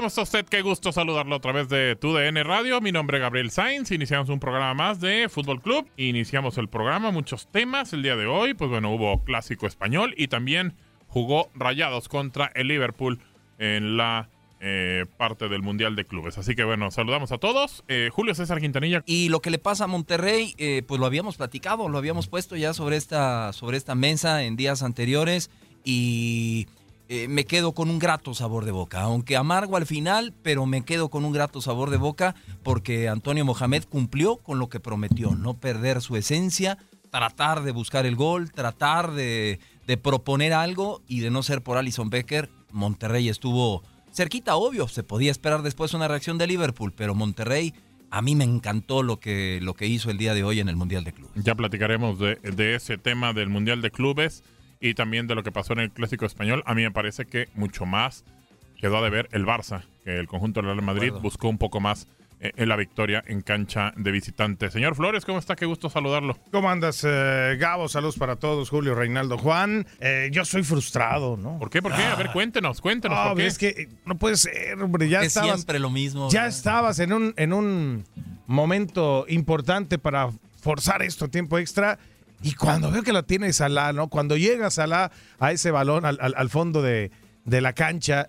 ¿Cómo está usted? Qué gusto saludarlo a través de TUDN Radio. Mi nombre es Gabriel Sainz. Iniciamos un programa más de Fútbol Club. Iniciamos el programa, muchos temas el día de hoy. Pues bueno, hubo clásico español y también jugó Rayados contra el Liverpool en la eh, parte del Mundial de Clubes. Así que bueno, saludamos a todos. Eh, Julio César Quintanilla. Y lo que le pasa a Monterrey, eh, pues lo habíamos platicado, lo habíamos puesto ya sobre esta, sobre esta mesa en días anteriores y eh, me quedo con un grato sabor de boca, aunque amargo al final, pero me quedo con un grato sabor de boca porque Antonio Mohamed cumplió con lo que prometió, no perder su esencia, tratar de buscar el gol, tratar de, proponer algo y de no ser por Alison Becker, Monterrey estuvo cerquita, obvio, se podía esperar después una reacción de Liverpool, pero Monterrey a mí me encantó lo que, lo que hizo el día de hoy en el Mundial de Clubes. Ya platicaremos de ese tema del Mundial de Clubes y también de lo que pasó en el Clásico Español. A mí me parece que mucho más quedó a deber el Barça, que el conjunto del Real Madrid buscó un poco más eh, en la victoria en cancha de visitante. Señor Flores, ¿cómo está? Qué gusto saludarlo. ¿Cómo andas, eh, Gabo? Saludos para todos, Julio, Reinaldo, Juan. Eh, yo soy frustrado, ¿no? ¿Por qué? ¿Por qué? A ver, cuéntenos, cuéntenos. No, ¿por qué? es que no puede ser, hombre. Ya es estabas, siempre lo mismo. ya ¿verdad? estabas en un, en un momento importante para forzar esto a tiempo extra. Y cuando veo que la tiene Salah, ¿no? Cuando llega Salah a ese balón al, al- fondo de, de la cancha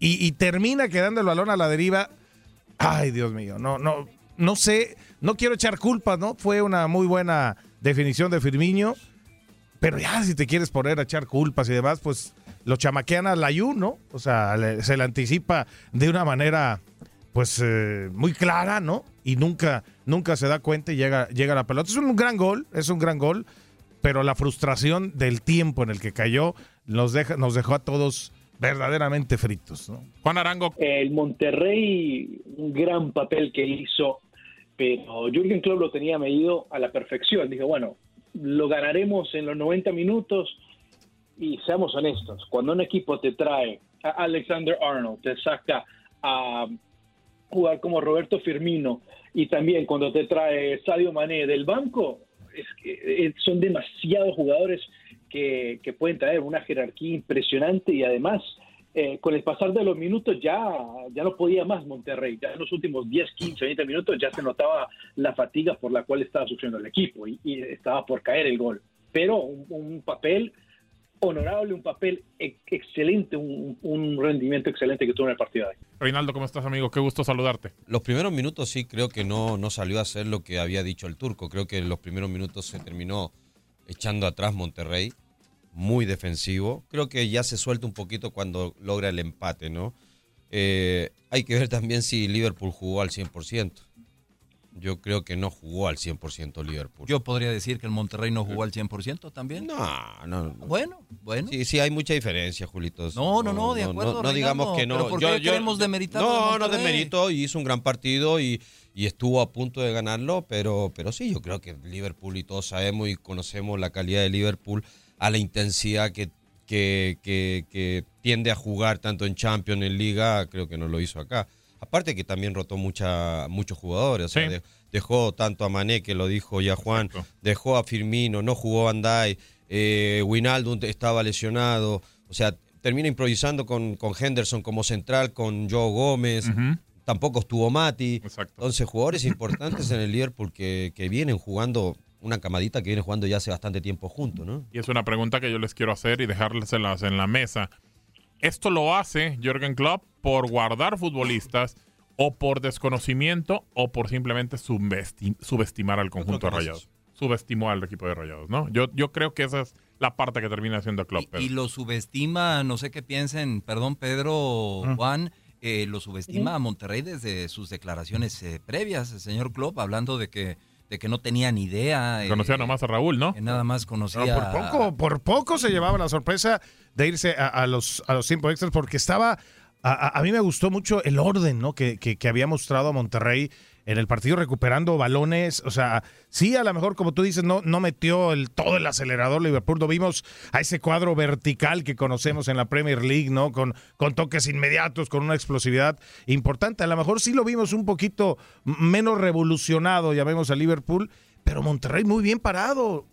y, termina quedando el balón a la deriva. Ay, Dios mío, no, no, no sé, no quiero echar culpas, ¿no? Fue una muy buena definición de Firmino, pero ya si te quieres poner a echar culpas y demás, pues lo chamaquean a Layú, ¿no? O sea, se le anticipa de una manera, pues, eh, muy clara, ¿no? Y nunca, nunca se da cuenta y llega, llega la pelota. Es un gran gol, es un gran gol, pero la frustración del tiempo en el que cayó nos, deja, nos dejó a todos verdaderamente fritos, ¿no? Juan Arango, El Monterrey, un gran papel que hizo, pero Jürgen Klopp lo tenía medido a la perfección. Dijo, bueno, lo ganaremos en los 90 minutos y seamos honestos, cuando un equipo te trae a Alexander Arnold, te saca a jugar como Roberto Firmino y también cuando te trae Sadio Mané del banco, eh, son demasiados jugadores que, que pueden traer una jerarquía impresionante y además eh, con el pasar de los minutos ya, ya no podía más Monterrey. Ya en los últimos 10, 15, 20 minutos ya se notaba la fatiga por la cual estaba sufriendo el equipo y, estaba por caer el gol. Pero un papel honorable, un papel excelente, un, rendimiento excelente que tuvo en el partido de hoy. Reinaldo, ¿cómo estás, amigo? Qué gusto saludarte. Los primeros minutos sí creo que no, no salió a hacer lo que había dicho el turco. Creo que en los primeros minutos se terminó echando atrás Monterrey, muy defensivo. Creo que ya se suelta un poquito cuando logra el empate, ¿no? Eh, hay que ver también si Liverpool jugó al 100%. Yo creo que no jugó al 100% Liverpool. Yo podría decir que el Monterrey no jugó al 100% también. No, no, Bueno, bueno. Sí, sí, hay mucha diferencia, Julitos. No, no, no, de acuerdo. No, digamos que no. ¿Por qué queremos demeritar No, no demerito. Hizo un gran partido y, y, estuvo a punto de ganarlo, pero, pero sí, yo creo que Liverpool y todos sabemos y conocemos la calidad de Liverpool a la intensidad que, que, que, tiende a jugar tanto en Champions, en Liga, creo que no lo hizo acá. Aparte que también rotó mucha, muchos jugadores, o sea, dejó tanto a Mané, que lo dijo ya Juan, dejó a Firmino, no jugó Bandai, eh, Winaldo estaba lesionado, o sea, termina improvisando con, con Henderson como central, con Joe Gómez, tampoco estuvo Mati. Exacto. Entonces, jugadores importantes en el Liverpool que, que vienen jugando una camadita que viene jugando ya hace bastante tiempo juntos, ¿no? Y es una pregunta que yo les quiero hacer y dejárselas en la mesa. Esto lo hace Jürgen Klopp por guardar futbolistas o por desconocimiento o por simplemente subestimar al conjunto de Rayados. Subestimó al equipo de Rayados, ¿no? Yo, yo creo que esa es la parte que termina haciendo Klopp. Y, lo subestima, no sé qué piensen, perdón Pedro, Juan, eh, lo subestima a Monterrey desde sus declaraciones eh, previas, el señor Klopp, hablando de que de que no tenía ni idea. Conocía eh, nomás a Raúl, ¿no? Que nada más conocía. por poco, por poco se llevaba la sorpresa de irse a, los a los tiempos extras porque estaba. A, mí me gustó mucho el orden, ¿no? Que, que, que había mostrado a Monterrey en el partido recuperando balones. O sea, sí, a lo mejor, como tú dices, no, no metió todo el acelerador Liverpool. Lo vimos a ese cuadro vertical que conocemos en la Premier League, ¿no? Con, con toques inmediatos, con una explosividad importante. A lo mejor sí lo vimos un poquito menos revolucionado, llamemos a Liverpool pero Monterrey muy bien parado.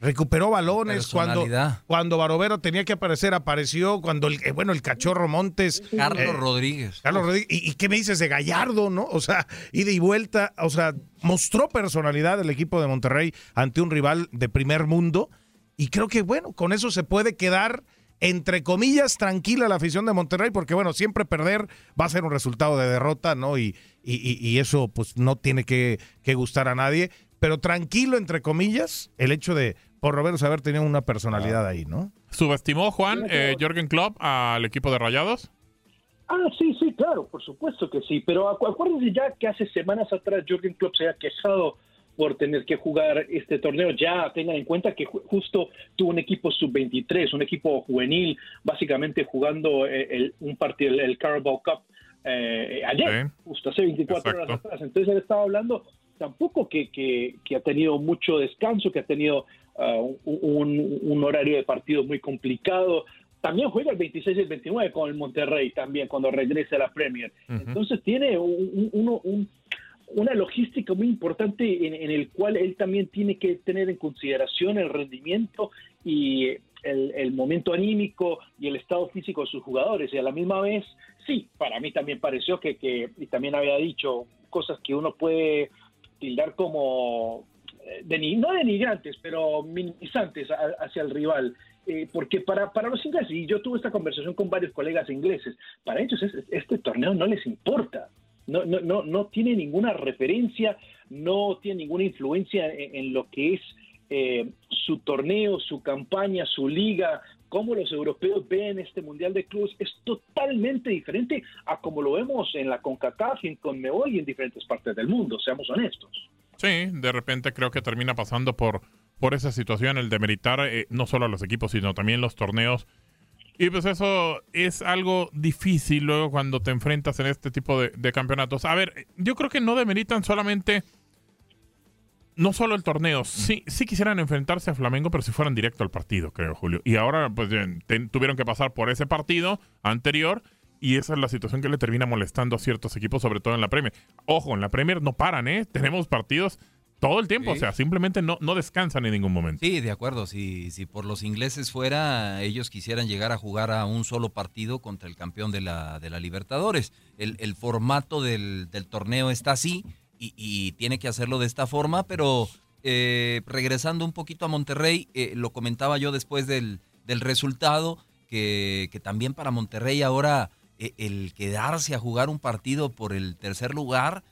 Recuperó balones cuando, cuando Barovero tenía que aparecer, apareció. Cuando el, eh, bueno, el cachorro Montes. Carlos eh, Rodríguez. Carlos Rodríguez. ¿Y, qué me dices de Gallardo, no? O sea, ida y vuelta. O sea, mostró personalidad el equipo de Monterrey ante un rival de primer mundo. Y creo que, bueno, con eso se puede quedar entre comillas, tranquila la afición de Monterrey, porque bueno, siempre perder va a ser un resultado de derrota, ¿no? Y, y, eso pues no tiene que, que, gustar a nadie pero tranquilo, entre comillas, el hecho de por Roberto haber tenido una personalidad ahí, ¿no? ¿Subestimó Juan eh, Jorgen Klopp al equipo de Rayados? Ah, sí, sí, claro, por supuesto que sí, pero acuérdense ya que hace semanas atrás Jorgen Klopp se ha quejado por tener que jugar este torneo. Ya tengan en cuenta que justo tuvo un equipo sub-23, un equipo juvenil, básicamente jugando eh, el, un partido, el, Carabao Cup, eh, ayer, justo hace 24 horas atrás. Entonces él estaba hablando tampoco que, que, ha tenido mucho descanso, que ha tenido ah, un, horario de partido muy complicado. También juega el 26 y el 29 con el Monterrey también cuando regrese a la Premier. Entonces tiene una logística muy importante en, el cual él también tiene que tener en consideración el rendimiento y el, el, momento anímico y el estado físico de sus jugadores. Y a la misma vez, sí, para mí también pareció que, que y también había dicho cosas que uno puede tildar como, eh, no denigrantes, pero minimizantes hacia el rival. Eh, porque para, para los ingleses, y yo tuve esta conversación con varios colegas ingleses, para ellos este torneo no les importa. No, no, no, no tiene ninguna referencia, no tiene ninguna influencia en, lo que es eh, su torneo, su campaña, su liga, cómo los europeos ven este Mundial de Clubes es totalmente diferente a como lo vemos en la CONCACAF y en CONMEBOL y en diferentes partes del mundo, seamos honestos. Sí, de repente creo que termina pasando por, por esa situación el de meritar eh, no solo a los equipos, sino también los torneos. Y pues eso es algo difícil luego cuando te enfrentas en este tipo de campeonatos. A ver, yo creo que no demeritan solamente no solo el torneo, sí, sí quisieran enfrentarse a Flamengo, pero si fueran directo al partido, creo, Julio. Y ahora, pues, tuvieron que pasar por ese partido anterior y esa es la situación que le termina molestando a ciertos equipos, sobre todo en la Premier. Ojo, en la Premier no paran, ¿eh? Tenemos partidos todo el tiempo, o sea, simplemente no, no descansan en ningún momento. Sí, de acuerdo. Si, si por los ingleses fuera, ellos quisieran llegar a jugar a un solo partido contra el campeón de la, de la Libertadores. El, el formato del, del torneo está así y, tiene que hacerlo de esta forma, pero eh, regresando un poquito a Monterrey, eh, lo comentaba yo después del, del resultado, que, que también para Monterrey ahora eh, el quedarse a jugar un partido por el tercer lugar,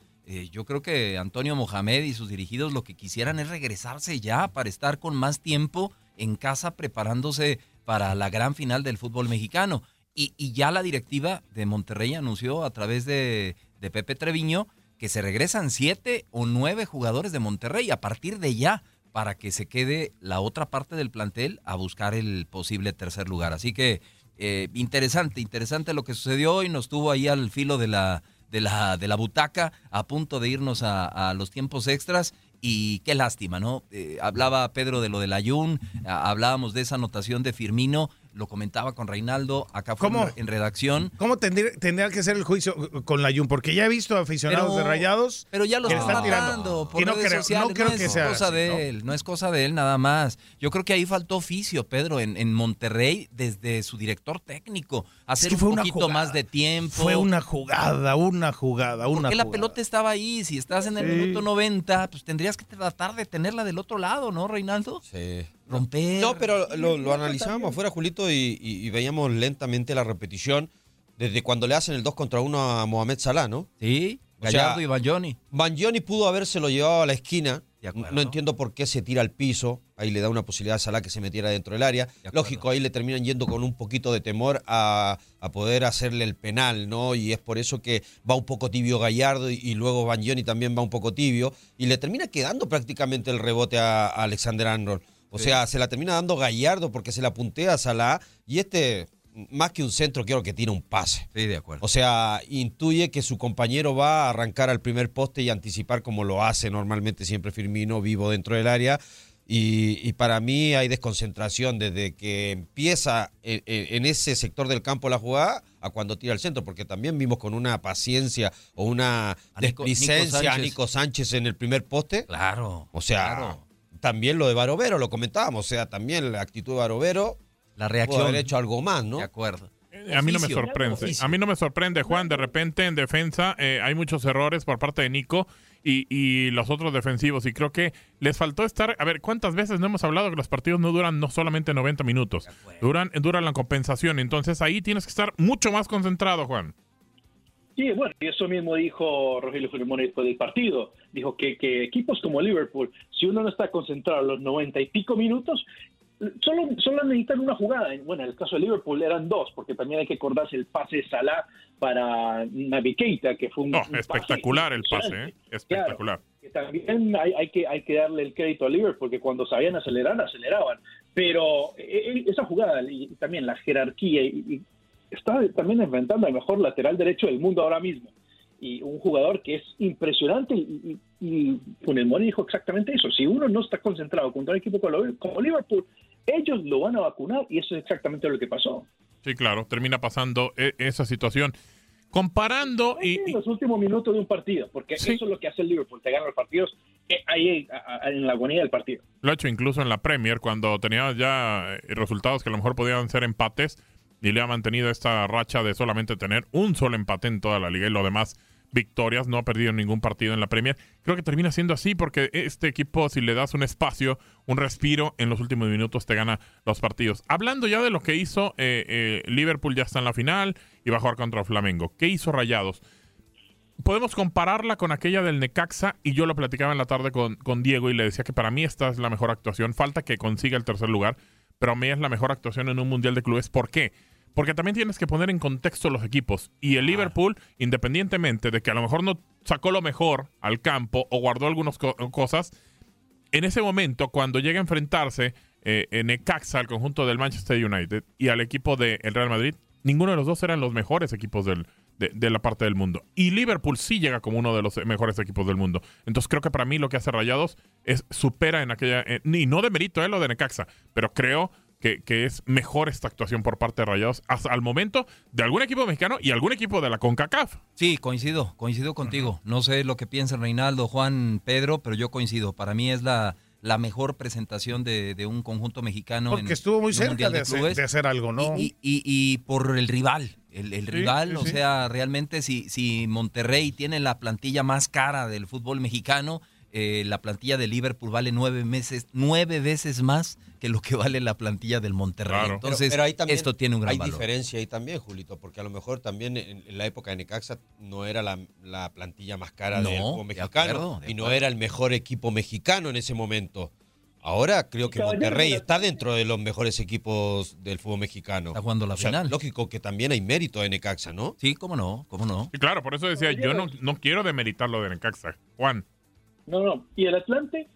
yo creo que Antonio Mohamed y sus dirigidos lo que quisieran es regresarse ya para estar con más tiempo en casa preparándose para la gran final del fútbol mexicano. Y, y ya la directiva de Monterrey anunció a través de, de Pepe Treviño que se regresan siete o nueve jugadores de Monterrey a partir de ya para que se quede la otra parte del plantel a buscar el posible tercer lugar. Así que eh, interesante, interesante lo que sucedió hoy. Nos tuvo ahí al filo de la, de la, de la butaca, a punto de irnos a, a los tiempos extras. Y qué lástima, ¿no? Eh, hablaba Pedro de lo del Ayun, hablábamos de esa anotación de Firmino, lo comentaba con Reinaldo, acá fue ¿Cómo? en redacción. ¿Cómo tendría, tendría que ser el juicio con la Jun? Porque ya he visto aficionados Pero- de Rayados. Pero ya lo que están tirando. por Y no redes creo- sociales. no creo que es sea cosa así, de ¿no? él, no es cosa de él nada más. Yo creo que ahí faltó oficio, Pedro, en, en Monterrey desde su director técnico. Hacer que fue un una poquito jugada. más de tiempo. Fue una jugada, una jugada, una Porque la jugada. pelota estaba ahí. Si estás en el Sí. minuto 90, pues tendrías que tratar de tenerla del otro lado, ¿no, Reinaldo? Sí. Romper. No, pero lo, lo analizábamos afuera, Julito, y, y- y veíamos lentamente la repetición desde cuando le hacen el 2 contra 1 a Mohamed Salah, ¿no? Sí, O Gallardo sea, y. Banjoni pudo habérselo llevado a la esquina. No entiendo por qué se tira al piso. Ahí le da una posibilidad a Salah que se metiera dentro del área. De. Lógico, ahí le terminan yendo con un poquito de temor a, a poder hacerle el penal, ¿no? Y es por eso que va un poco tibio Gallardo y, y luego Banjoni también va un poco tibio. Y le termina quedando prácticamente el rebote a, a Alexander Arnold. O sea, se la termina dando Gallardo porque se la puntea a Salah. Y este, más que un centro, quiero que tiene un pase. Sí, de acuerdo. O sea, intuye que su compañero va a arrancar al primer poste y anticipar como lo hace normalmente siempre Firmino, vivo dentro del área. Y, y para mí hay desconcentración desde que empieza en, en- en ese sector del campo la jugada a cuando tira al centro, porque también vimos con una paciencia o una A Nico- Nico desplicencia a. Nico Sánchez en el primer poste. Claro. O sea, claro. También lo de Barovero, lo comentábamos, o sea, también la actitud de Barovero La pudo reacción. haber hecho algo más, ¿no? De acuerdo. A mí no me sorprende. A mí no me sorprende, Juan. De repente en defensa eh, hay muchos errores por parte de Nico y, y los otros defensivos. Y creo que les faltó estar. A ver, ¿cuántas veces no hemos hablado que los partidos no duran no solamente 90 minutos? Duran, duran la compensación. Entonces ahí tienes que estar mucho más concentrado, Juan. Sí, bueno, y eso mismo dijo Rogelio Fulimón después del partido. Dijo que, que equipos como Liverpool, si uno no está concentrado los noventa y pico minutos, solo, solo necesitan una jugada. Bueno, en el caso de Liverpool eran dos, porque también hay que acordarse el pase de Salah para Naby Keita, que fue un, No, un pase espectacular el pase, ¿eh? Espectacular. que también hay, hay que hay que darle el crédito a Liverpool que cuando sabían acelerar aceleraban pero eh, eh, esa jugada y también la jerarquía y está también enfrentando al mejor lateral derecho del mundo ahora mismo y un jugador que es impresionante y, y, y Funes Mori dijo exactamente eso si uno no está concentrado contra un equipo como Liverpool ellos lo van a vacunar y eso es exactamente lo que pasó Sí, claro. Termina pasando e- esa situación. Comparando y, en y- los últimos minutos de un partido porque Sí. eso es lo que hace el Liverpool te gana los partidos eh, ahí a- en la agonía del partido Lo ha hecho incluso en la Premier, cuando tenía ya eh, resultados que a lo mejor podían ser empates, y le ha mantenido esta racha de solamente tener un solo empate en toda la liga y lo demás victorias, no ha perdido ningún partido en la Premier. Creo que termina siendo así porque este equipo, si le das un espacio, un respiro, en los últimos minutos te gana los partidos. Hablando ya de lo que hizo eh, eh, Liverpool, ya está en la final y va a jugar contra Flamengo. ¿Qué hizo Rayados? podemos compararla con aquella del Necaxa y yo lo platicaba en la tarde con, con Diego y le decía que para mí esta es la mejor actuación. Falta que consiga el tercer lugar, pero a mí es la mejor actuación en un Mundial de Clubes. ¿Por qué? Porque también tienes que poner en contexto los equipos. Y el Liverpool, independientemente de que a lo mejor no sacó lo mejor al campo o guardó algunas co- cosas, en ese momento, cuando llega a enfrentarse eh, en Necaxa al conjunto del Manchester United y al equipo del Real Madrid, ninguno de los dos eran los mejores equipos del, de, de la parte del mundo. Y Liverpool sí llega como uno de los mejores equipos del mundo. Entonces creo que para mí lo que hace Rayados es supera en aquella... eh, y no de mérito eh, lo de Necaxa, pero creo que, que es mejor esta actuación por parte de Rayados hasta al momento de algún equipo mexicano y algún equipo de la CONCACAF. Sí, coincido, coincido contigo. No sé lo que piensa Reinaldo, Juan, Pedro, pero yo coincido. Para mí es la, la mejor presentación de, de un conjunto mexicano. Porque en- estuvo muy en cerca Mundial de hacer, de hacer algo, ¿no? Y, y- y por el rival, el, el Sí, rival, sí, o sí. sea, realmente si, si Monterrey tiene la plantilla más cara del fútbol mexicano, eh, la plantilla de Liverpool vale nueve meses, nueve veces más que lo que vale la plantilla del Monterrey. Claro. Entonces, Pero- pero ahí también esto tiene un gran Hay valor. diferencia ahí también, Julito, porque a lo mejor también en, en la época de Necaxa no era la, la plantilla más cara No, del fútbol de mexicano acuerdo, de y no era el mejor equipo mexicano en ese momento. Ahora creo que Monterrey está dentro de los mejores equipos del fútbol mexicano. Está jugando la O sea, final. Lógico que también hay mérito de Necaxa, ¿no? Sí, cómo no, cómo no. Y claro, por eso decía, yo no, no quiero demeritar lo de Necaxa. Juan. No, no. ¿Y el Atlante?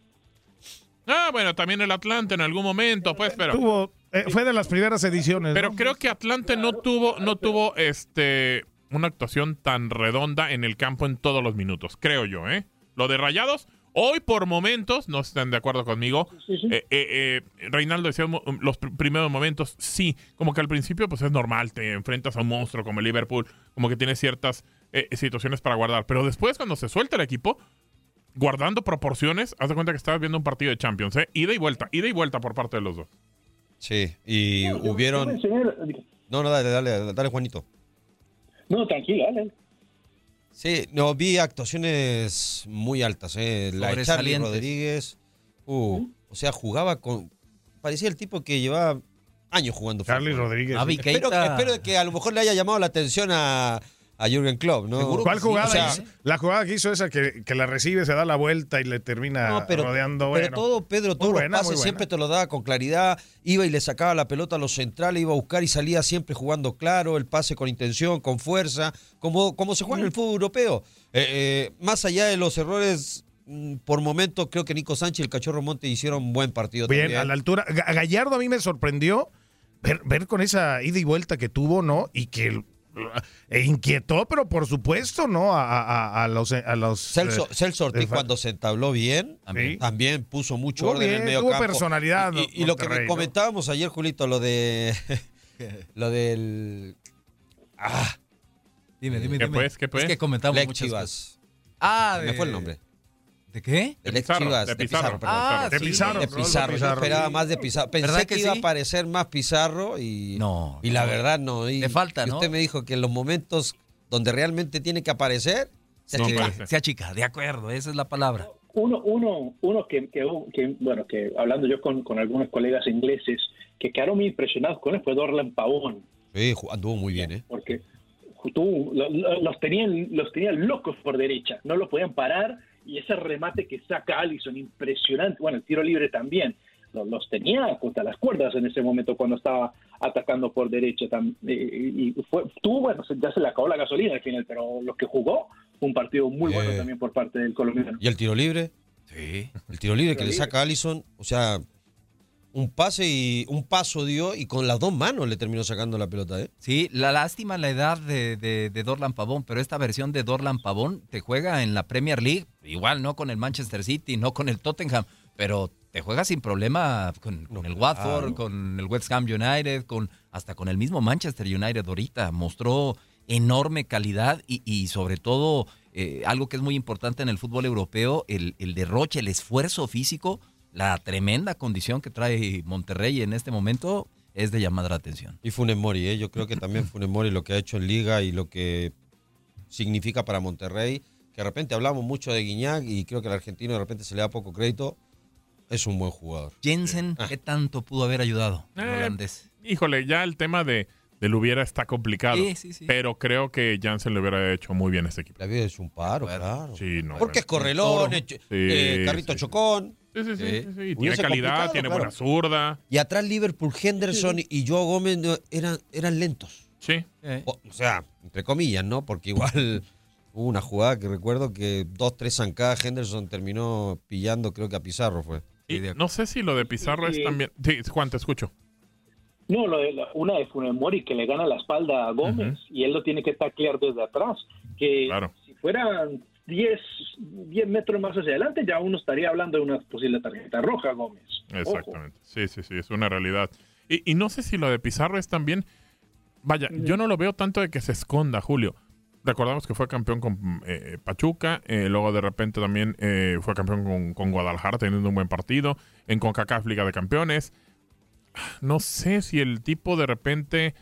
Ah, bueno, también el Atlante en algún momento, pues, pero... Tuvo, eh, fue de las primeras ediciones. Pero ¿no? creo que Atlante no tuvo, no tuvo este una actuación tan redonda en el campo en todos los minutos, creo yo, ¿eh? Lo de Rayados, hoy por momentos, no están de acuerdo conmigo, Sí, sí. eh, eh, eh, Reinaldo decía mo- los pr- primeros momentos, sí, como que al principio pues es normal, te enfrentas a un monstruo como el Liverpool, como que tienes ciertas eh, situaciones para guardar, pero después cuando se suelta el equipo, guardando proporciones, haz de cuenta que estabas viendo un partido de Champions, ¿eh? Ida y vuelta, ida y vuelta por parte de los dos. Sí, y No, yo- yo hubieron... No, no, dale, dale, dale, Juanito. No, tranquilo, dale. Sí, no, vi actuaciones muy altas, ¿eh? La de Charlie. Rodríguez, uh, o sea, jugaba con... Parecía el tipo que llevaba años jugando Charlie fútbol. Rodríguez. Espero que a lo mejor le haya llamado la atención a, a Jürgen Klopp, ¿no? ¿Cuál que sí, jugada? o sea, hizo? la jugada que hizo esa que, que la recibe, se da la vuelta y le termina No, pero, rodeando. pero bueno. todo, Pedro, todos buena, los pases siempre te lo daba con claridad. Iba y le sacaba la pelota a los centrales, iba a buscar y salía siempre jugando claro, el pase con intención, con fuerza, como, como se juega en el fútbol europeo. Eh, eh, más allá de los errores, mm, por momento creo que Nico Sánchez y el Cachorro Monte hicieron un buen partido Bien, también. a la altura. Ga- Gallardo a mí me sorprendió ver, ver con esa ida y vuelta que tuvo, ¿no? Y que e inquietó, pero por supuesto, ¿no? A, a- a- a los. A los Celso, eh, Celso Ortiz cuando se entabló bien, Sí. también puso mucho orden en bien, el medio tuvo campo. personalidad, Y, y- y lo que me ¿no? comentábamos ayer, Julito, lo de lo del ah, Dime, dime, ¿Qué dime. pues? ¿Qué pues? Es que comentamos Lex muchas Chivas. cosas. Ah, Me fue el nombre. ¿De qué? De De Pizarro, Chivas, de de Pizarro. Pizarro, perdón, Ah. De sí, Pizarro, de Rodolfo Pizarro, yo Pizarro. esperaba más de Pizarro. Pensé ¿Verdad que, que iba sí? a parecer más Pizarro y, No, y la no. verdad no. Y, Le falta, y ¿no? usted me dijo que en los momentos donde realmente tiene que aparecer, se No achica. parece. Sea chica, de acuerdo, esa es la palabra. Uno, uno, uno que, que, que, bueno, que hablando yo con, con algunos colegas ingleses, que quedaron muy impresionados con él fue Dorlan Pavón, Sí, anduvo muy bien, ¿eh? porque tú, lo- lo- los, tenían, los tenían locos por derecha, no lo podían parar y ese remate que saca Allison, impresionante, bueno, el tiro libre también, los, los tenía contra las cuerdas en ese momento cuando estaba atacando por derecha tam- y, fue, tuvo, bueno, ya se le acabó la gasolina al final, pero lo que jugó fue un partido muy bueno Eh. también por parte del colombiano. ¿Y el tiro libre? Sí. El tiro libre que le Tiro saca a Allison, o sea, un pase y un paso dio y con las dos manos le terminó sacando la pelota, ¿eh? Sí, la lástima la edad de, de, de Dorlan Pavón, pero esta versión de Dorlan Pavón te juega en la Premier League, igual no con el Manchester City, no con el Tottenham, pero te juega sin problema con, con el Watford, claro. con el West Ham United, con hasta con el mismo Manchester United ahorita. Mostró enorme calidad y, y sobre todo eh, algo que es muy importante en el fútbol europeo, el, el derroche, el esfuerzo físico, la tremenda condición que trae Monterrey en este momento es de llamar la atención. Y Funes Mori, ¿eh? Yo creo que también Funes Mori lo que ha hecho en Liga y lo que significa para Monterrey, que de repente hablamos mucho de Guiñac y creo que al argentino de repente se le da poco crédito, es un buen jugador. Jensen. ¿qué tanto pudo haber ayudado Eh, holandés? Híjole, ya el tema de, del hubiera está complicado. Sí, sí, sí. Pero creo que Jansen le hubiera hecho muy bien a ese equipo. La vida es un paro, claro. Sí, no. Porque es correlón, eh, carrito sí, sí. chocón. Sí, sí, sí. Sí. sí, sí. Tiene calidad, tiene claro. buena zurda. Y atrás Liverpool, Henderson y Joao Gómez no- eran, eran lentos. Sí. Eh, O, o sea, entre comillas, ¿no? Porque igual hubo una jugada que recuerdo que dos, tres zancadas Henderson terminó pillando, creo que a Pizarro fue. Y no sé si lo de Pizarro es también. Sí, Juan, te escucho. No, lo de la- una de Funes Mori que le gana la espalda a Gómez y él lo tiene que taclear desde atrás. Que Claro. si fueran 10, 10 metros más hacia adelante, ya uno estaría hablando de una posible tarjeta roja, Gómez. Ojo. Exactamente. Sí, sí, sí, es una realidad. Y, y no sé si lo de Pizarro es también. Vaya, yo no lo veo tanto de que se esconda, Julio. Recordamos que fue campeón con eh, Pachuca, eh, luego de repente también eh, fue campeón con, con Guadalajara, teniendo un buen partido, en CONCACAF Liga de Campeones. No sé si el tipo de repente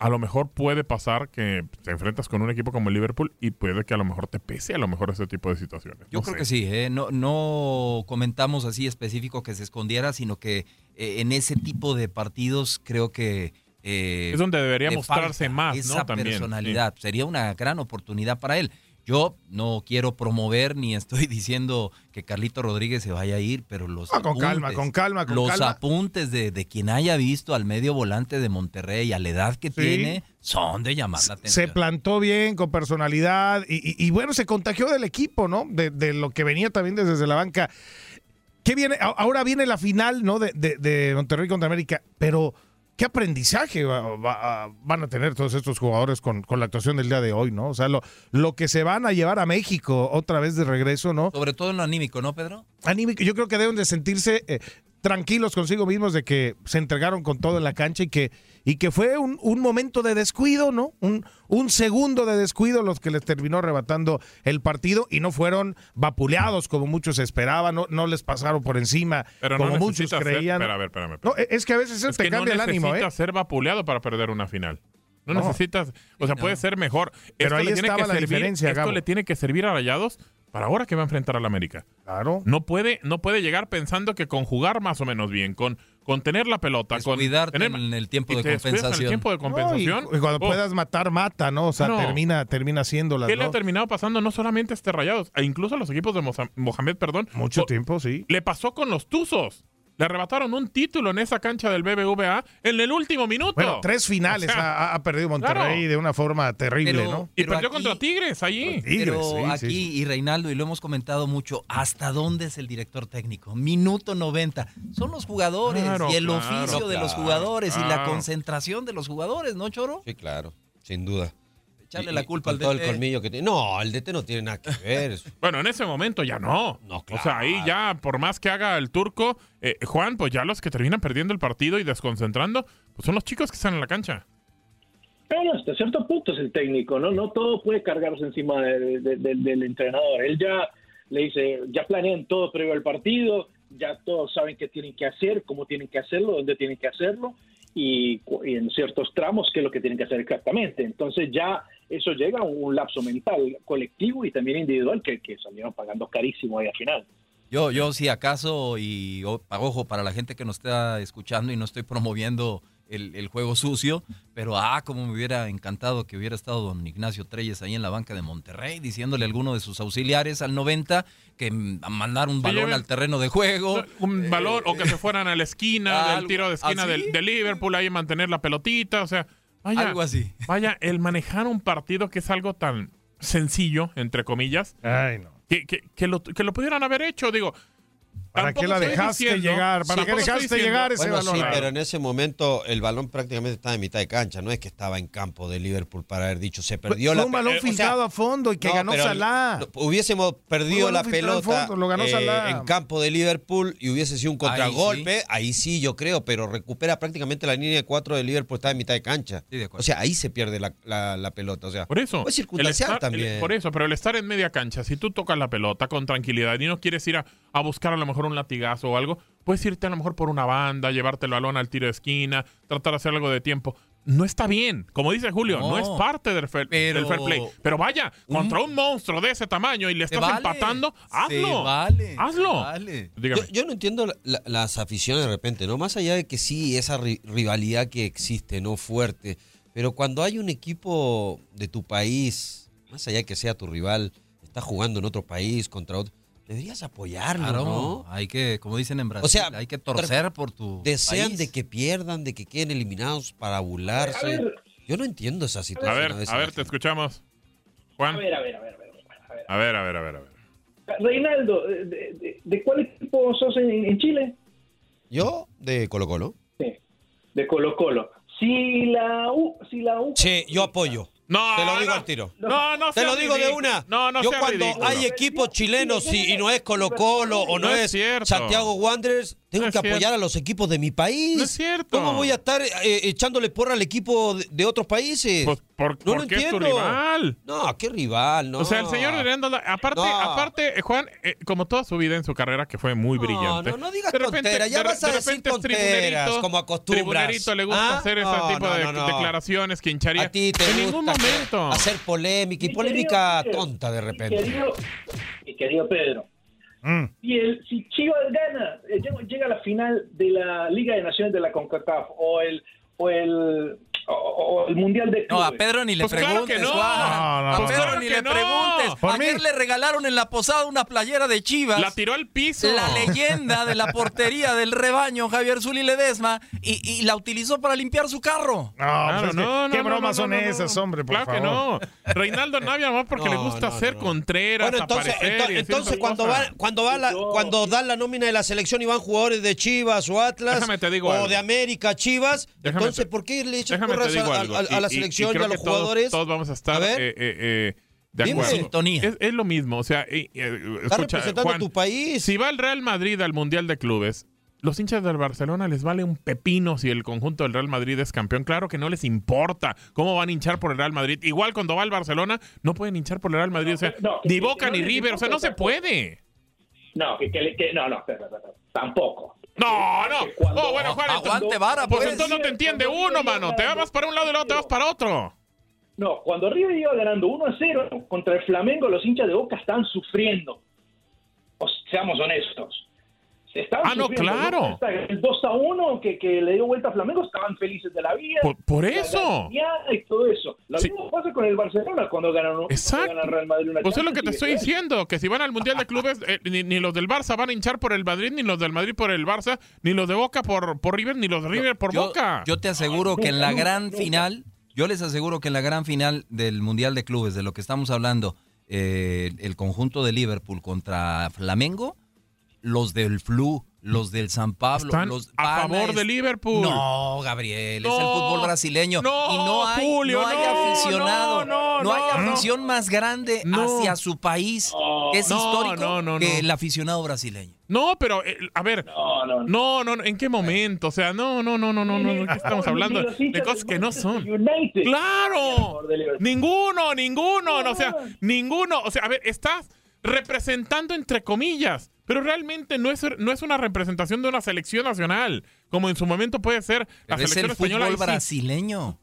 a lo mejor puede pasar que te enfrentas con un equipo como el Liverpool y puede que a lo mejor te pese a lo mejor ese tipo de situaciones. Yo No creo sé. que sí, ¿eh? no, no comentamos así específico que se escondiera, sino que eh, en ese tipo de partidos creo que... eh, Es donde debería mostrarse más, ¿no? Esa sí. personalidad. Sería una gran oportunidad para él. Yo no quiero promover ni estoy diciendo que Carlito Rodríguez se vaya a ir, pero los Ah, con calma, apuntes, con calma, con los calma. apuntes de, de quien haya visto al medio volante de Monterrey a la edad que Sí. tiene son de llamar la se atención. plantó bien, con personalidad, y, y- y bueno, se contagió del equipo, ¿no? De, de lo que venía también desde la banca. ¿Qué viene? Ahora viene la final, ¿no? De, de- de Monterrey contra América, pero ¿qué aprendizaje va- va- van a tener todos estos jugadores con, con la actuación del día de hoy, ¿no? O sea, lo, lo que se van a llevar a México otra vez de regreso, ¿no? Sobre todo en lo anímico, ¿no, Pedro? anímico, yo creo que deben de sentirse eh, tranquilos consigo mismos de que se entregaron con todo en la cancha y que, y que fue un, un momento de descuido, ¿no? Un, un segundo de descuido los que les terminó arrebatando el partido y no fueron vapuleados como muchos esperaban, no, no les pasaron por encima Pero no como muchos ser- creían. espera, a ver, espérame, No, es que a veces Es te que no cambia el ánimo, ¿eh? necesitas ser vapuleado para perder una final. No, No. necesitas, o sea, puede ser mejor. Pero esto ahí le tiene que la servir, diferencia, Esto Gabo. le tiene que servir a Rayados para ahora que va a enfrentar al América. Claro. No puede, no puede llegar pensando que con jugar más o menos bien, con, con tener la pelota, con tener en el tiempo de en el compensación. tiempo de No, y, cuando Oh, puedas matar, mata, ¿no? O sea, No. termina, termina haciéndolas, ¿Qué le ha ¿no? terminado pasando no solamente a este Rayados, e incluso a los equipos de Mohamed, perdón? Mucho O- tiempo, sí. Le pasó con los Tuzos. Le arrebataron un título en esa cancha del BBVA en el último minuto. Bueno, tres finales O sea, ha, ha perdido Monterrey claro. de una forma terrible, Pero- ¿no? Y perdió aquí- contra Tigres allí. Tigres, Pero sí, aquí, sí. y Reinaldo, y lo hemos comentado mucho, ¿hasta dónde es el director técnico? Minuto 90. Son los jugadores Claro, y el claro, oficio de los claro, jugadores y la concentración de los jugadores, ¿no, Choro? Sí, claro, sin duda. Echarle Y- la culpa al todo el DT. colmillo que tiene. No, el DT no tiene nada que ver. Bueno, en ese momento ya no. No, O sea, ahí ya, por más que haga el turco, eh, Juan, pues ya los que terminan perdiendo el partido y desconcentrando, pues son los chicos que están en la cancha. Pero hasta cierto punto es el técnico, ¿no? No todo puede cargarse encima de- de- de- del entrenador. Él ya le dice, ya planean todo previo al partido, ya todos saben qué tienen que hacer, cómo tienen que hacerlo, dónde tienen que hacerlo y en ciertos tramos qué es lo que tienen que hacer exactamente. Entonces ya eso llega a un lapso mental colectivo y también individual que, que salieron pagando carísimo ahí al final. Yo, yo si acaso, y ojo, para la gente que nos está escuchando y no estoy promoviendo el, el juego sucio, pero ah, como me hubiera encantado que hubiera estado don Ignacio Treyes ahí en la banca de Monterrey, diciéndole a alguno de sus auxiliares al 90 que mm, mandar un balón lleven- al terreno de juego. Un valor, o que se fueran a la esquina, del algo tiro de esquina del, de Liverpool, ahí mantener la pelotita, o sea, vaya, Algo así. vaya, el manejar un partido que es algo tan sencillo, entre comillas, Ay, no. que, que, que lo, que lo pudieran haber hecho, digo. ¿Para qué la dejaste diciendo- llegar? ¿Para Sí, qué dejaste llegar ese Bueno, balón? sí, Claro. pero en ese momento el balón prácticamente estaba en mitad de cancha. No es que estaba en campo de Liverpool para haber dicho se perdió Fue la un balón pe- eh, o sea, filtrado a fondo y que no, ganó Salah. Hubiésemos perdido la pelota fondo, lo ganó eh, en campo de Liverpool y hubiese sido un contragolpe. Ahí sí. yo creo, pero recupera prácticamente la línea de cuatro de Liverpool, está en mitad de cancha. Sí, de acuerdo. o sea, ahí se pierde la, la- la pelota. O sea, Por eso. Es circunstancial el estar- también. el- por eso, pero el estar en media cancha, si tú tocas la pelota con tranquilidad y no quieres ir a, a buscar a lo mejor un latigazo o algo, puedes irte a lo mejor por una banda, llevarte el balón al tiro de esquina, tratar de hacer algo de tiempo. No está bien. Como dice Julio, no, No. es parte del, fair- Pero- del fair play. Pero vaya, contra un monstruo de ese tamaño y le estás vale. empatando, hazlo. vale. Hazlo. vale. Dígame. Yo, yo no entiendo la- la- las aficiones de repente, ¿no? Más allá de que sí, esa ri- rivalidad que existe, ¿no? Fuerte. Pero cuando hay un equipo de tu país, más allá de que sea tu rival, está jugando en otro país contra otro, deberías apoyarlo, Claro, ¿no? hay que, como dicen en Brasil, O sea, hay que torcer por tu Desean país. de que pierdan, de que queden eliminados para burlarse. A ver. Yo no entiendo esa A situación. ver, veces a ver, te escuchamos. Juan. A ver, a ver, a ver, a ver. a ver. A ver, a ver, a ver, a ver. Reinaldo, ¿de, de- de cuál equipo sos en, en Chile? Yo, de Colo Colo. Sí, de Colo Colo. Si la U, si la U Sí, yo apoyo. No, Te lo digo no. al tiro. No, no Te lo digo de una. No, no Yo cuando ridículo. hay equipos chilenos y, y no es Colo Colo o no, No es. Santiago Wanderers, tengo No que apoyar cierto. a los equipos de mi país. No es cierto. ¿Cómo voy a estar eh, echándole porra al equipo de, de otros países? Pues por, no lo porque es tu entiendo. rival. No, qué rival, no. O sea, el señor dar- aparte, No. aparte, eh, Juan, eh, como toda su vida en su carrera, que fue muy No, brillante. no, no digas tonteras, ya de vas a de decir tonteras, tribunerito, como acostumbras. Tribunerito le gusta ¿Ah? hacer ese tipo no, de declaraciones que hincharía. A ti te en gusta ningún momento. hacer polémica y Mi polémica tonta de Mi repente. querido, mi querido Pedro, Mm. si, el, si Chivas gana, eh, llega a la final de la Liga de Naciones de la CONCACAF o el, o el, o, o el Mundial de No, a Pedro ni le Pues claro preguntes, que no. Juan. No, no, a no. Pedro Claro ni que le no. preguntes. Por Ayer mí. le regalaron en la posada una playera de Chivas. La tiró al piso. La leyenda de la portería del rebaño, Javier Zuli Ledesma, y, y la utilizó para limpiar su carro. No, Claro, pues es que, no, no, ¿Qué no, bromas no, son esas, no. hombre, por claro que no. Reinaldo Navia, más porque le gusta no, ser no. contreras, Bueno, entonces, aparecer cuando va, cuando va la, cuando dan la nómina de la selección y van jugadores de Chivas o Atlas Déjame te digo o algo. de América Chivas, Déjame entonces te- ¿por qué le echan porras digo a, algo. a- a la y- y- y selección y, a los todos- jugadores? Todos, vamos a estar A ver. eh, eh, eh, de acuerdo. Sintonía. Es, es lo mismo, o sea, eh, eh, escucha, representando Juan, a tu país. si va el Real Madrid al Mundial de Clubes, los hinchas del Barcelona les vale un pepino si el conjunto del Real Madrid es campeón. Claro que no les importa cómo van a hinchar por el Real Madrid. Igual cuando va al Barcelona, no pueden hinchar por el Real Madrid. o sea, no, ni Boca no ni River. O sea, no se puede. No, que, que, que- no, no, espera, espera, espera, tampoco. No, no. Que cuando- Oh, bueno, Juan, Aguante vara, pues pues. entonces no te entiende uno, mano. Te vas para un lado y luego te vas para otro. No, cuando River iba ganando 1 a 0 contra el Flamengo, los hinchas de Boca estaban sufriendo. O seamos honestos. Se estaban Ah, no, claro. El 2 a 1 que, que le dio vuelta a Flamengo estaban felices de la vida. Por, por La eso. gañada Y todo eso. Lo Sí. mismo pasa con el Barcelona cuando ganan cuando Exacto. gana el Real Madrid una Pues es lo que te estoy diciendo, que si van al Mundial de Clubes, eh, ni, ni los del Barça van a hinchar por el Madrid, ni los del Madrid por el Barça, ni los de Boca por, por River, ni los de River por yo, Boca. yo te aseguro que en la gran final, yo les aseguro que en la gran final del Mundial de Clubes, de lo que estamos hablando, eh, el conjunto de Liverpool contra Flamengo, los del Flu, los del San Pablo, Están los a favor de Liverpool. No, Gabriel, es el fútbol brasileño. no, y no hay, Julio, no hay no, aficionado, no, no, hay no. afición más grande No. hacia su país, que es No, histórico, no, no, que no. el aficionado brasileño. No, pero, eh, a ver, No, no, no. no, no, no, ¿en qué momento? O sea, no, no, no, no, no, no, ¿de qué estamos hablando? De cosas que no son. ¡Claro! Ninguno, ninguno, no, o sea, ninguno. O sea, a ver, estás representando entre comillas, pero realmente no es, no es una representación de una selección nacional, como en su momento puede ser la Pero es selección el española. fútbol brasileño.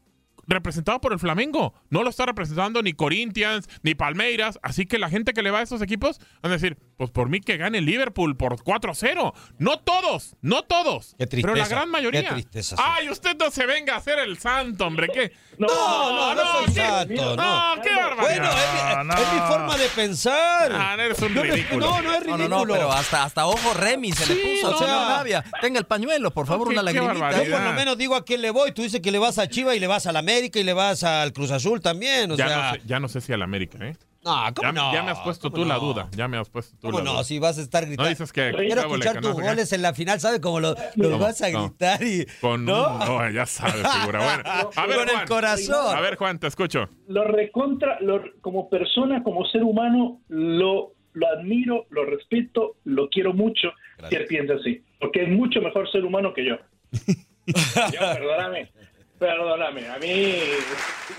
representado por el Flamengo. No lo está representando ni Corinthians, ni Palmeiras. Así que la gente que le va a esos equipos van a decir, pues por mí que gane el Liverpool por 4-0. No todos, no todos. Qué tristeza, pero la gran mayoría. qué tristeza, sí. Ay, usted no se venga a hacer el santo, hombre. ¿Qué? No, no, no soy ¿qué? santo, No, no. qué Bueno, barbaridad. es, mi- no. es mi forma de pensar. Ah, eres un Yo no- ridículo. No, no es No, ridículo. no, no, pero hasta, hasta ojo Remy se Sí, le puso, o señor sea- Navia. Tenga el pañuelo, por favor, Qué- una qué lagrimita. barbaridad. Yo por lo menos digo a quién le voy. Tú dices que le vas a Chivas y le vas al América y le vas al Cruz Azul también. O ya, sea, no sé, ya no sé si al América, ¿eh? No, ¿cómo Ya, no? ya me has puesto ¿Cómo tú la no? duda. Ya me has puesto tú ¿Cómo la no? duda. Si vas a estar No gritando. dices que... Quiero escuchar no tus goles en la final, ¿sabes? Como los, ¿Cómo? vas a gritar y. Con ¿no? un- no, ya sabes, figura. Bueno, a ver, Con el Juan. corazón. A ver, Juan, te escucho. lo recontra, lo- como persona, como ser humano, lo, lo admiro, lo respeto, lo quiero mucho que él piense así, porque es mucho mejor ser humano que yo. yo, perdóname, perdóname, a mí,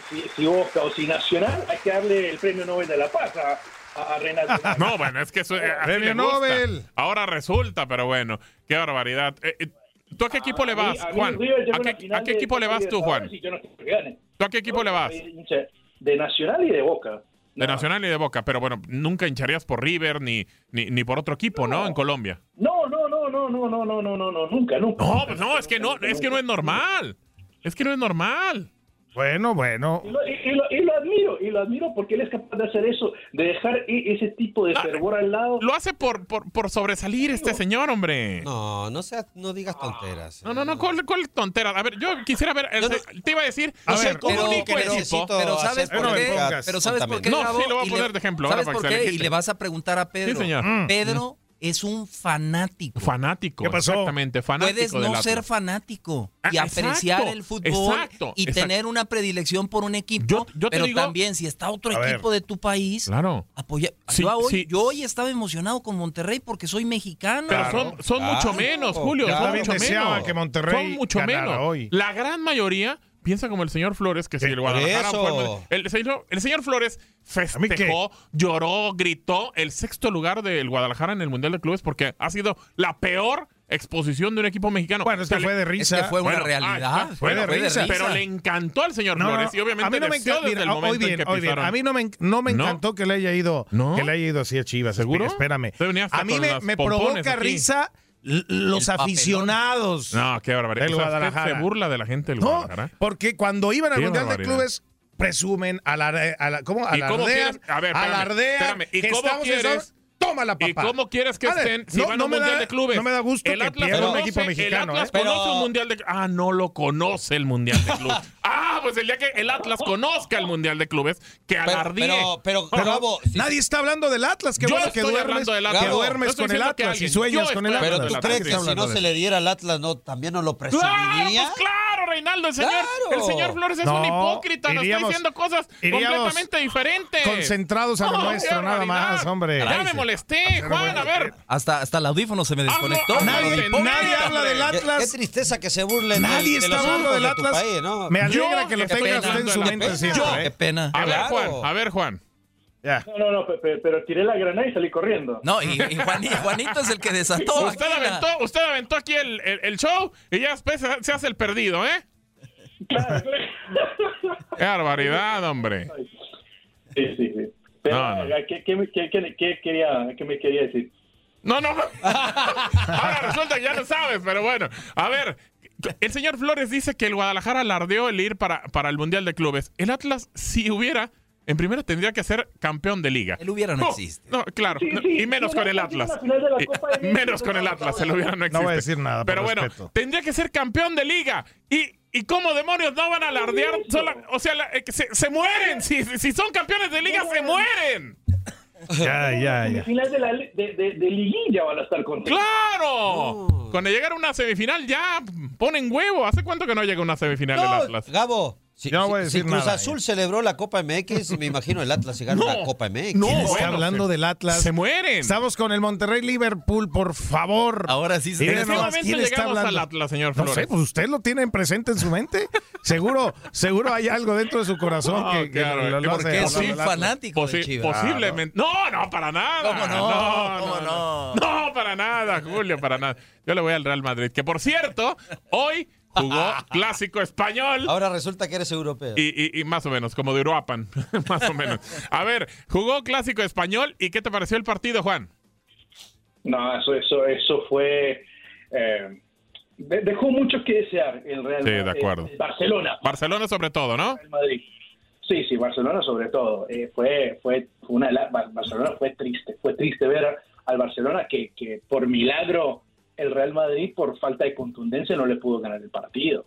si, si Boca o si Nacional, hay que darle el premio Nobel de la Paz a, a, Renato. No, bueno, es que eso eh, Premio. Nobel. Ahora resulta, pero bueno, qué barbaridad. Eh, eh, ¿Tú a qué equipo le A vas, mí Juan? ¿A qué, final a qué de equipo le vas tú, Juan? Yo no quiero que gane. ¿Tú a qué equipo le vas? De Nacional y de Boca. De No. Nacional y de Boca, pero bueno, nunca hincharías por River ni, ni, ni por otro equipo, ¿no? En Colombia. No, no, no, no, no, no, no, no, no, no, nunca, nunca. No, pues no, es que no, es que no es normal. Es que no es normal. Bueno, bueno. Y lo, y- y lo- y lo admiro, y lo admiro porque él es capaz de hacer eso, de dejar ese tipo de Ah, fervor al lado. Lo hace por, por, por sobresalir este señor, hombre. No, no, seas, no digas tonteras. No, no, no, ¿cuál, cuál tontera? A ver, yo quisiera ver, eh, no- te iba a decir, A ver, pero- único pero- equipo. necesito Pero ¿sabes por qué? Pero ¿sabes por qué, No, sí, lo voy a poner le- de ejemplo ahora ¿Sabes para por qué? Y le vas a preguntar a Pedro. Sí, señor. Mm. Pedro es un fanático. Fanático. ¿Qué pasó? Exactamente, fanático Puedes del no Atlas. ser fanático y Ah, apreciar exacto, el fútbol exacto, y exacto. tener una predilección por un equipo, Yo- yo te pero digo- también si está otro ver. equipo de tu país, Claro. apoya. Sí, yo, hoy, sí. yo hoy estaba emocionado con Monterrey porque soy mexicano. Pero Claro. son, son Claro. mucho menos, Julio. Yo son mucho menos. que Monterrey Son mucho menos. hoy. La gran mayoría piensa como el señor Flores, que si el Guadalajara eso. fue el, el señor, el señor Flores festejó, lloró, gritó el sexto lugar del Guadalajara en el Mundial de Clubes porque ha sido la peor exposición de un equipo mexicano. Bueno, es que fue de es risa. que fue una Bueno, realidad. ah, fue de risa. Pero le encantó al señor No, Flores y obviamente a mí no me deseó encanta. desde mira, el momento hoy bien, en que hoy bien. pisaron. A mí no me, no me ¿No? encantó que le haya ido, ¿No? que le haya ido así a Chivas. ¿Seguro? Espérame. A mí me, me provoca aquí. risa los El papelón. aficionados. No, qué barbaridad. Usted Guadalajara. se burla de la gente del No, Guadalajara. porque cuando iban al Mundial de. Clubes presumen, alar, ala- ¿cómo? ¿Y cómo alardean, quieres- a ver, espérame, alardean espérame, ¿y que cómo quieres- esa- Tómala, papá. ¿Y cómo quieres que A ver, estén si no- van a no un me mundial da- de clubes? no me da gusto el que Atlas pierda un conoce, equipo mexicano, El Atlas ¿eh? Pero- conoce un mundial de Ah, no lo conoce el mundial de clubes. ah, pues el día que el Atlas conozca el mundial de clubes, que alardíe. pero, pero, Pero Gabo, si- nadie está hablando del Atlas. Qué Yo bueno que estoy duermes, hablando del que Atlas. Gabo, duermes estoy con el diciendo que Atlas y alguien- con el estoy Atlas. pero tú crees que si no se le diera al Atlas, no, también no lo Claro, presumiría. pues claro, Reinaldo, el señor, Claro. el señor Flores es No, un hipócrita, nos está iríamos- diciendo cosas iríamos completamente diferentes. concentrados a lo No, nuestro, nada más, hombre. Ya me molesté, Juan, a ver. Hasta, hasta el audífono se me desconectó. Nadie, habla del Qué, qué Atlas. tristeza que se burlen Nadie de está hablando del Atlas. país, ¿no? Me alegra Yo que lo tengas usted en su mente Atlas. siempre. Qué pena. A ver. Juan, a ver, Juan. No, no, no, pe- pe- pero, tiré la granada y salí corriendo. No, y, y Juani- Juanito es el que desató. Usted aquí la- aventó, usted aventó aquí el, el- el show y ya después se, hace el perdido, ¿eh? Claro, claro. Qué barbaridad, hombre. Sí, sí, sí. Pero, No, no. ¿qué, qué, me- qué- qué- qué quería, ¿qué me quería decir? No, no. Ahora resulta que ya lo sabes, pero bueno. A ver, el señor Flores dice que el Guadalajara alardeó el ir para, para el Mundial de Clubes. El Atlas, si hubiera, en primera tendría que ser campeón de liga. El hubiera no existe. No, claro. Sí, no, sí, y menos con el no, Atlas. Y- menos con el no, Atlas, no, el hubiera no no existe. voy a decir nada, Pero bueno, respeto. tendría que ser campeón de liga. Y, y cómo demonios no van a alardear. Sola- o sea, la- eh, se, se mueren. Si, si son campeones de liga, se mueren. Ya, ya, ya. Final de, la, de, de, de liguilla van a estar con ¡Claro! Cuando llegara una semifinal ya ponen huevo. ¿Hace cuánto que no llega una semifinal el No, Atlas? Gabo, si, Yo no voy a si- si decir Cruz nada, Azul celebró la Copa MX, me imagino el Atlas si gana No, una Copa MX. no. ¿Quién está bueno, hablando se- del Atlas? Se mueren. Estamos con el Monterrey Liverpool, por favor. Ahora sí se Díganos, ¿En qué momento ¿quién está llegamos al hablando? Atlas, señor No Flores? sé, pues usted lo tiene presente en su mente. Seguro, seguro hay algo dentro de su corazón No, que, que claro, lo, lo hace Porque Atlas. fanático de Posi- Chivas. posiblemente. No, no, para nada. ¿Cómo no? ¿Cómo no? No, para nada, Julio, para nada. Yo le voy al Real Madrid, que por cierto, hoy jugó clásico español. Ahora resulta que eres europeo. Y, y- y más o menos, como de Uruapan, más o menos. A ver, jugó clásico español y ¿qué te pareció el partido, Juan? No, eso, eso, eso fue. eh, de- dejó mucho que desear el Real Sí, de Madrid. acuerdo. Eh, Barcelona. Barcelona sobre todo, ¿no? Madrid. Sí, sí, Barcelona sobre todo. Eh, fue, fue una Barcelona fue triste, fue triste ver al Barcelona que, que por milagro el Real Madrid por falta de contundencia no le pudo ganar el partido.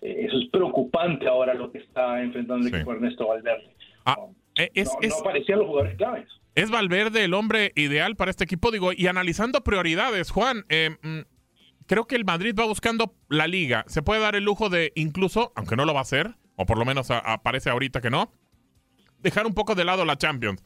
Eh, eso es preocupante ahora lo que está enfrentando el Sí. equipo de Ernesto Valverde. Ah, No, eh, es, no, es- no aparecían los jugadores claves. ¿Es Valverde el hombre ideal para este equipo? Digo, y analizando prioridades, Juan, eh, mm, creo que el Madrid va buscando la liga. Se puede dar el lujo de incluso, aunque no lo va a hacer, o por lo menos a- aparece ahorita que no, dejar un poco de lado la Champions.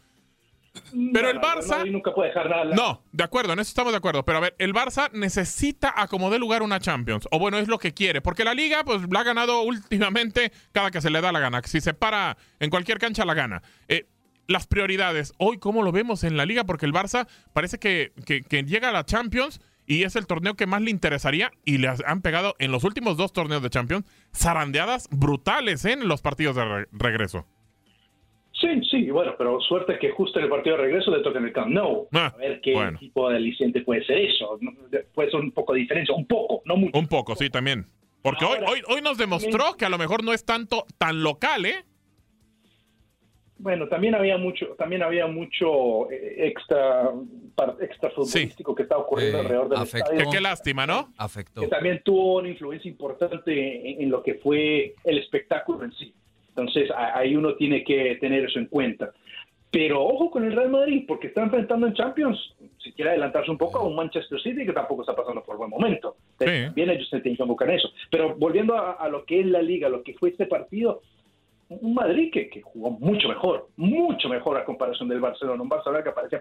Pero el Barça- nunca puede dejar nada. No, de acuerdo, en eso estamos de acuerdo. Pero a ver, el Barça necesita acomodar lugar una Champions. O bueno, es lo que quiere. Porque la liga, pues la ha ganado últimamente cada que se le da la gana. Si se para en cualquier cancha, la gana. Eh, las prioridades. Hoy, ¿cómo lo vemos en la liga? Porque el Barça parece que, que- que llega a la Champions y es el torneo que más le interesaría. Y le han pegado en los últimos dos torneos de Champions zarandeadas brutales ¿eh? en los partidos de re- regreso. Sí, sí, bueno, pero suerte que justo en el partido de regreso le toca en el Camp Nou. Ah, a ver qué bueno. tipo de aliciente puede ser eso. Puede ser un poco de diferencia, un poco, no mucho. Un poco, sí, también. Porque hoy, Ahora, hoy, hoy nos demostró que a lo mejor no es tanto tan local, ¿eh? Bueno, también había mucho, también había mucho eh, extra, extra futbolístico que estaba ocurriendo Eh, alrededor del afectó. Qué, estadio. qué lástima, ¿no? Afectó. que también tuvo una influencia importante en, en lo que fue el espectáculo en sí. Entonces, ahí uno tiene que tener eso en cuenta. Pero ojo con el Real Madrid, porque está enfrentando en Champions, si quiere adelantarse un poco a un Manchester City que tampoco está pasando por buen momento. Bien ellos se tienen que eso. Pero volviendo a, a, lo que es la liga, lo que fue este partido, un Madrid que, que, jugó mucho mejor, mucho mejor a comparación del Barcelona. Un Barcelona que parecía,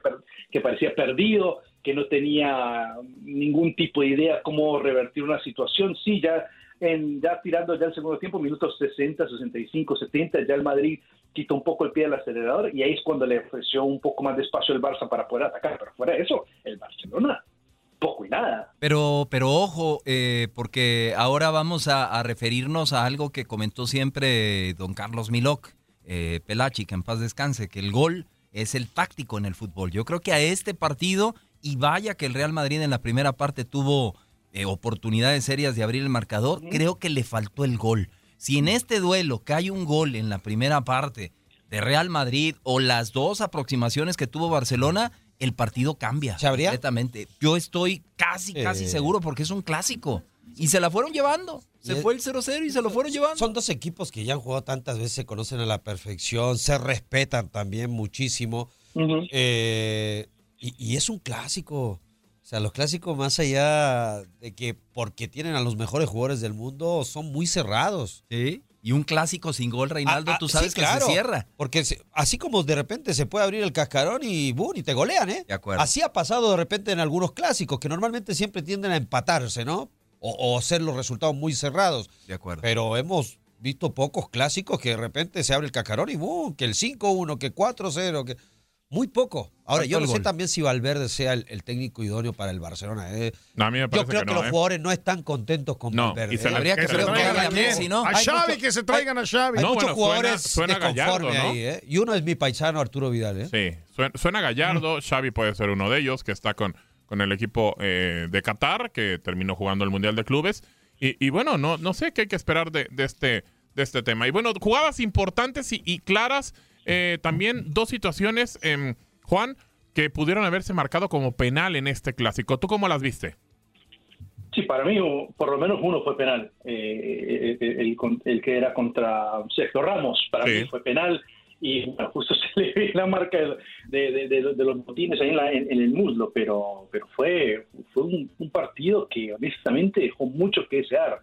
que parecía perdido, que no tenía ningún tipo de idea cómo revertir una situación. Sí, ya, en, ya tirando ya el segundo tiempo, minutos 60, 65, 70, ya el Madrid quitó un poco el pie del acelerador y ahí es cuando le ofreció un poco más de espacio el Barça para poder atacar. Pero fuera de eso, el Barcelona poco y nada. Pero, pero ojo, eh, porque ahora vamos a, referirnos a algo que comentó siempre don Carlos Milok, eh, Pelachi, que en paz descanse, que el gol es el táctico en el fútbol. Yo creo que a este partido, y vaya que el Real Madrid en la primera parte tuvo eh, oportunidades serias de abrir el marcador, creo que le faltó el gol. Si en este duelo hay un gol en la primera parte de Real Madrid o las dos aproximaciones que tuvo Barcelona, el partido cambia ¿Se completamente. Yo estoy casi, casi seguro porque es un clásico. Y se la fueron llevando. Se fue el 0-0 y se lo fueron llevando. Son dos equipos que ya han jugado tantas veces, se conocen a la perfección, se respetan también muchísimo. Eh, y, es un clásico. O sea, los clásicos, más allá de que porque tienen a los mejores jugadores del mundo, son muy cerrados. Sí. Y un clásico sin gol, Reinaldo, ah, ah, tú sabes que se cierra. Porque así como de repente se puede abrir el cascarón y ¡bum! y te golean, ¿eh? De acuerdo. Así ha pasado de repente en algunos clásicos que normalmente siempre tienden a empatarse, ¿no? O, ser los resultados muy cerrados. De acuerdo. Pero hemos visto pocos clásicos que de repente se abre el cascarón y ¡bum! que el 5-1, que 4-0, que muy poco. Ahora, yo no sé también si Valverde sea el, técnico idóneo para el Barcelona. ¿eh? No, a mí me parece yo creo que, los ¿eh? jugadores no están contentos con Valverde. Y Habría que, preguntarle a Messi, ¿no? A Xavi, que se traigan a Xavi. Hay muchos jugadores suena, Gallardo, ahí, ¿eh? Y uno es mi paisano Arturo Vidal, ¿eh? Sí, suena, Gallardo. Xavi puede ser uno de ellos, que está con, con el equipo eh, de Qatar, que terminó jugando el Mundial de Clubes. Y, bueno, no, no sé qué hay que esperar de, de, este, de este tema. Y bueno, jugadas importantes y, y claras. Eh, también dos situaciones... en Juan, que pudieron haberse marcado como penal en este clásico. ¿Tú cómo las viste? Sí, para mí por lo menos uno fue penal. Eh, el, el, que era contra Sergio Ramos, para mí fue penal. Y justo se le ve la marca de, de, los botines ahí en, el muslo, pero, pero fue, fue un, partido que honestamente dejó mucho que desear.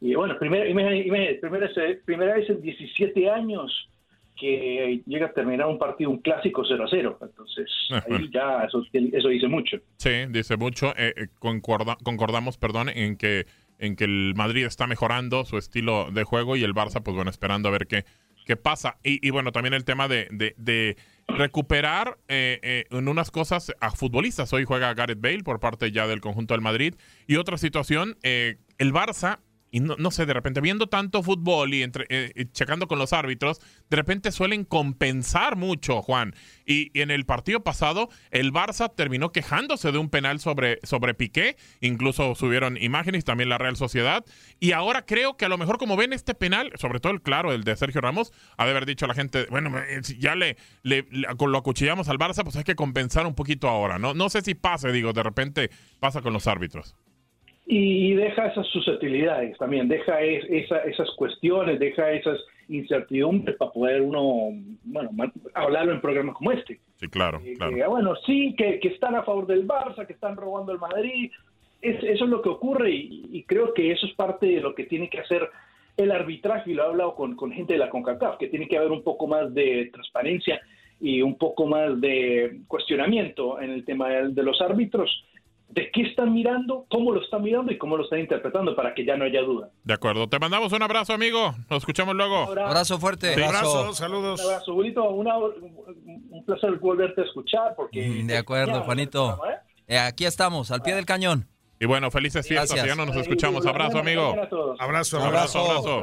Y bueno, primera, primera, primera vez en 17 años que llega a terminar un partido, un clásico 0 a 0. Entonces, ahí ya eso, dice mucho. Sí, dice mucho. Eh, eh concordamos, perdón, en que en que el Madrid está mejorando su estilo de juego y el Barça, pues bueno, esperando a ver qué, qué pasa. Y, bueno, también el tema de, de, recuperar eh, eh, en unas cosas a futbolistas. Hoy juega Gareth Bale por parte ya del conjunto del Madrid. Y otra situación, el Barça y no, sé, de repente viendo tanto fútbol y entre, eh, checando con los árbitros, de repente suelen compensar mucho, Juan. Y, en el partido pasado, el Barça terminó quejándose de un penal sobre, sobre Piqué, incluso subieron imágenes, también la Real Sociedad. Y ahora creo que a lo mejor como ven este penal, sobre todo el claro, el de Sergio Ramos, ha de haber dicho a la gente, bueno, eh, ya le, le, lo acuchillamos al Barça, pues hay que compensar un poquito ahora, ¿no? No sé si pase, digo, de repente pasa con los árbitros y deja esas susceptibilidades también, deja esas cuestiones, deja esas incertidumbres para poder uno, bueno, hablarlo en programas como este. Sí, claro, eh, claro. bueno, sí, que, están a favor del Barça, que están robando el Madrid, es, eso es lo que ocurre y, creo que eso es parte de lo que tiene que hacer el arbitraje, y lo he hablado con, con gente de la CONCACAF, que tiene que haber un poco más de transparencia y un poco más de cuestionamiento en el tema de los árbitros de qué están mirando, cómo lo están mirando y cómo lo están interpretando para que ya no haya duda. De acuerdo, te mandamos un abrazo, amigo. Nos escuchamos luego. Un abrazo, fuerte. Un abrazo, saludos. Un abrazo, bonito. un placer volverte a escuchar. porque mm, De acuerdo, Juanito. ¿eh? Eh, aquí estamos, al pie del cañón. Y bueno, felices fiestas. Ya no nos escuchamos. Abrazo, amigo. Abrazo, abrazo. abrazo.